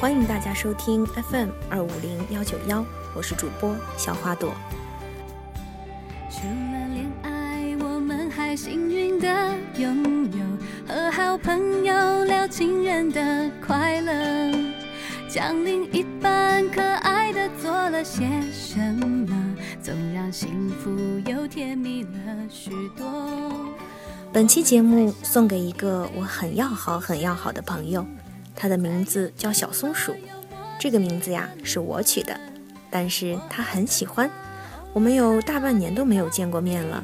欢迎大家收听 FM 二五零幺九幺，我是主播小花朵。除了恋爱，我们还幸运的拥有和好朋友聊情人的快乐。将另一半可爱的做了些什么，总让幸福又甜蜜了许多。本期节目送给一个我很要好、很要好的朋友，他的名字叫小松鼠。这个名字呀是我取的，但是他很喜欢。我们有大半年都没有见过面了，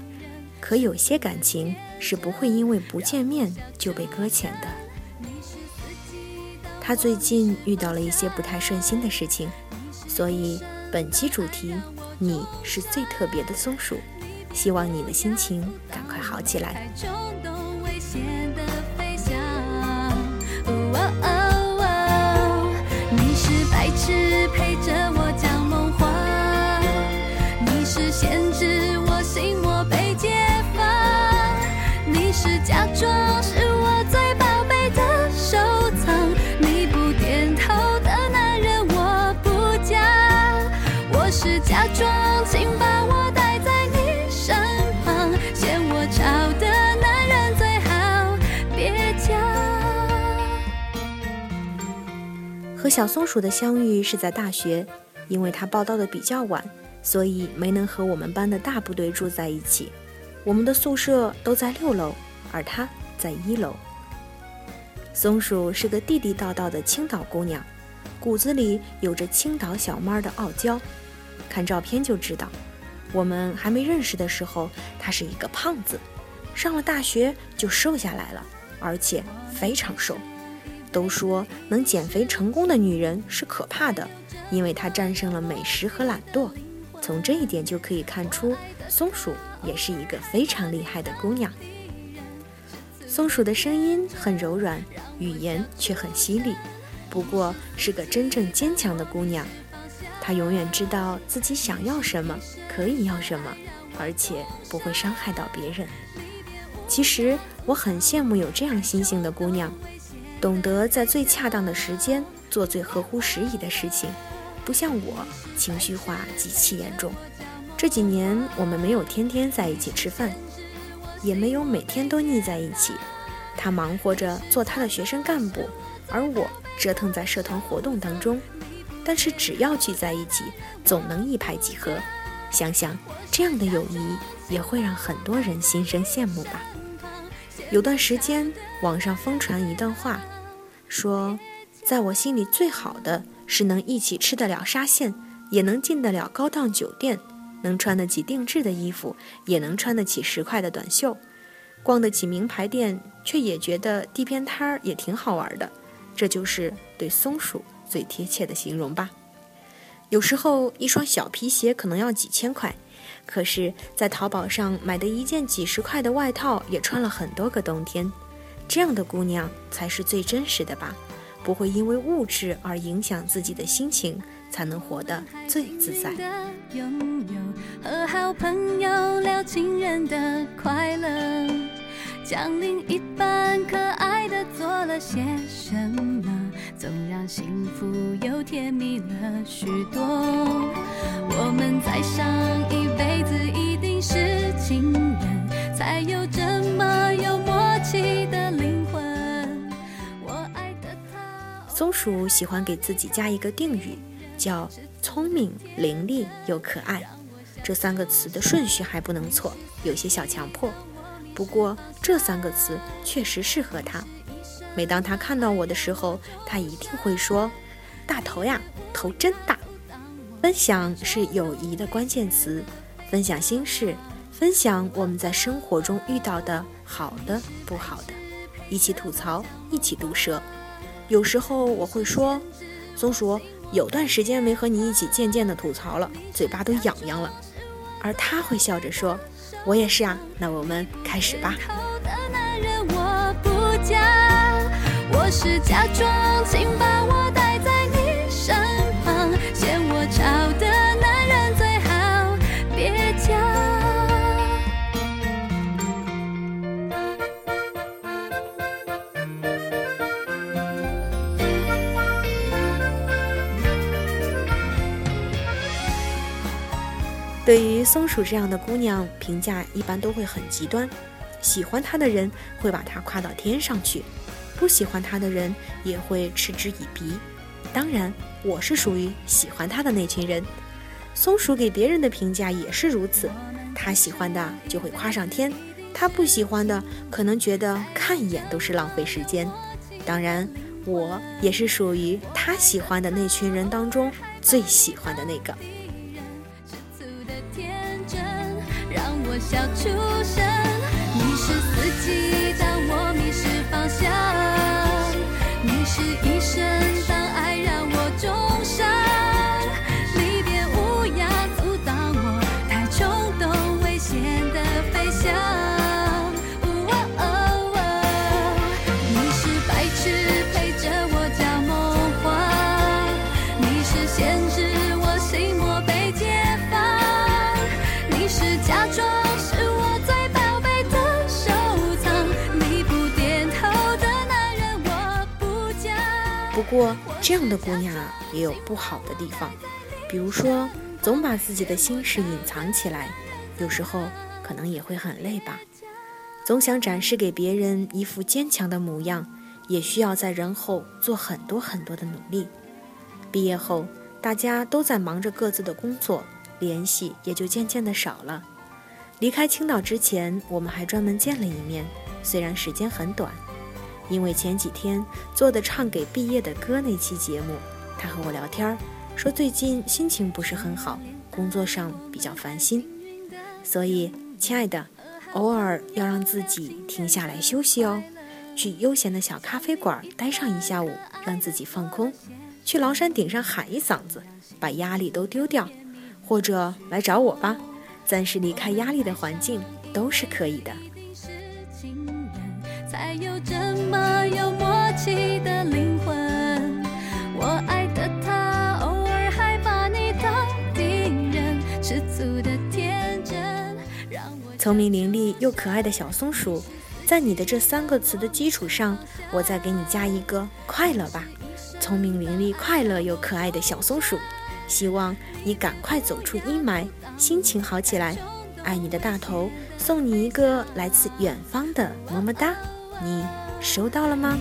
可有些感情是不会因为不见面就被搁浅的。他最近遇到了一些不太顺心的事情，所以本期主题你是最特别的松鼠。希望你的心情赶快好起来。是假装是我最宝贝的收藏，你不点头的男人我不嫁，我是假装，请把我带在你身旁，嫌我吵的男人最好别叫。和小松鼠的相遇是在大学，因为他报到的比较晚，所以没能和我们班的大部队住在一起。我们的宿舍都在六楼，而她在一楼。松鼠是个地地道道的青岛姑娘，骨子里有着青岛小妹的傲娇。看照片就知道，我们还没认识的时候，她是一个胖子，上了大学就瘦下来了，而且非常瘦。都说能减肥成功的女人是可怕的，因为她战胜了美食和懒惰。从这一点就可以看出，松鼠也是一个非常厉害的姑娘。松鼠的声音很柔软，语言却很犀利，不过是个真正坚强的姑娘。她永远知道自己想要什么，可以要什么，而且不会伤害到别人。其实我很羡慕有这样心性的姑娘。懂得在最恰当的时间做最合乎时宜的事情，不像我情绪化极其严重。这几年我们没有天天在一起吃饭，也没有每天都腻在一起。他忙活着做他的学生干部，而我折腾在社团活动当中。但是只要聚在一起，总能一拍即合。想想这样的友谊，也会让很多人心生羡慕吧。有段时间，网上疯传一段话，说，在我心里最好的是能一起吃得了沙县，也能进得了高档酒店，能穿得起定制的衣服，也能穿得起十块的短袖，逛得起名牌店，却也觉得地边摊儿也挺好玩的。这就是对松鼠最贴切的形容吧。有时候，一双小皮鞋可能要几千块。可是，在淘宝上买的一件几十块的外套，也穿了很多个冬天。这样的姑娘才是最真实的吧？不会因为物质而影响自己的心情，才能活得最自在。和好朋友聊情人的快乐，将另一半可爱的做了些什么，总让幸福又甜蜜了许多。我们在上一辈子一定是情人，才有这么有默契的灵魂。我爱的他。松鼠喜欢给自己加一个定语，叫聪明、伶俐又可爱。这三个词的顺序还不能错，有些小强迫。不过这三个词确实适合他。每当他看到我的时候，他一定会说：“大头呀，头真大。”分享是友谊的关键词，分享心事，分享我们在生活中遇到的好的、不好的，一起吐槽，一起毒舌。有时候我会说：“松鼠，有段时间没和你一起渐渐的吐槽了，嘴巴都痒痒了。”而他会笑着说：“我也是啊，那我们开始吧。”我是假装，请把我带在你身对于松鼠这样的姑娘，评价一般都会很极端。喜欢她的人会把她夸到天上去，不喜欢她的人也会嗤之以鼻。当然，我是属于喜欢她的那群人。松鼠给别人的评价也是如此，她喜欢的就会夸上天，她不喜欢的可能觉得看一眼都是浪费时间。当然，我也是属于她喜欢的那群人当中最喜欢的那个。小出生你是四季当我迷失方向你是一生当爱让我重伤离别乌鸦阻挡我太冲动危险的飞翔。不过，这样的姑娘啊，也有不好的地方，比如说，总把自己的心事隐藏起来，有时候可能也会很累吧。总想展示给别人一副坚强的模样，也需要在人后做很多很多的努力。毕业后，大家都在忙着各自的工作，联系也就渐渐的少了。离开青岛之前，我们还专门见了一面，虽然时间很短。因为前几天做的唱给毕业的歌那期节目，他和我聊天儿说最近心情不是很好，工作上比较烦心，所以亲爱的，偶尔要让自己停下来休息哦，去悠闲的小咖啡馆待上一下午，让自己放空，去崂山顶上喊一嗓子，把压力都丢掉，或者来找我吧，暂时离开压力的环境都是可以的。还有这么有默契的灵魂。我爱的他，偶尔还把你当敌人，吃醋的天真。让我聪明伶俐又可爱的小松鼠，在你的这三个词的基础上，我再给你加一个快乐吧。聪明伶俐、快乐又可爱的小松鼠，希望你赶快走出阴霾，心情好起来。爱你的大头，送你一个来自远方的么么哒。你收到了吗？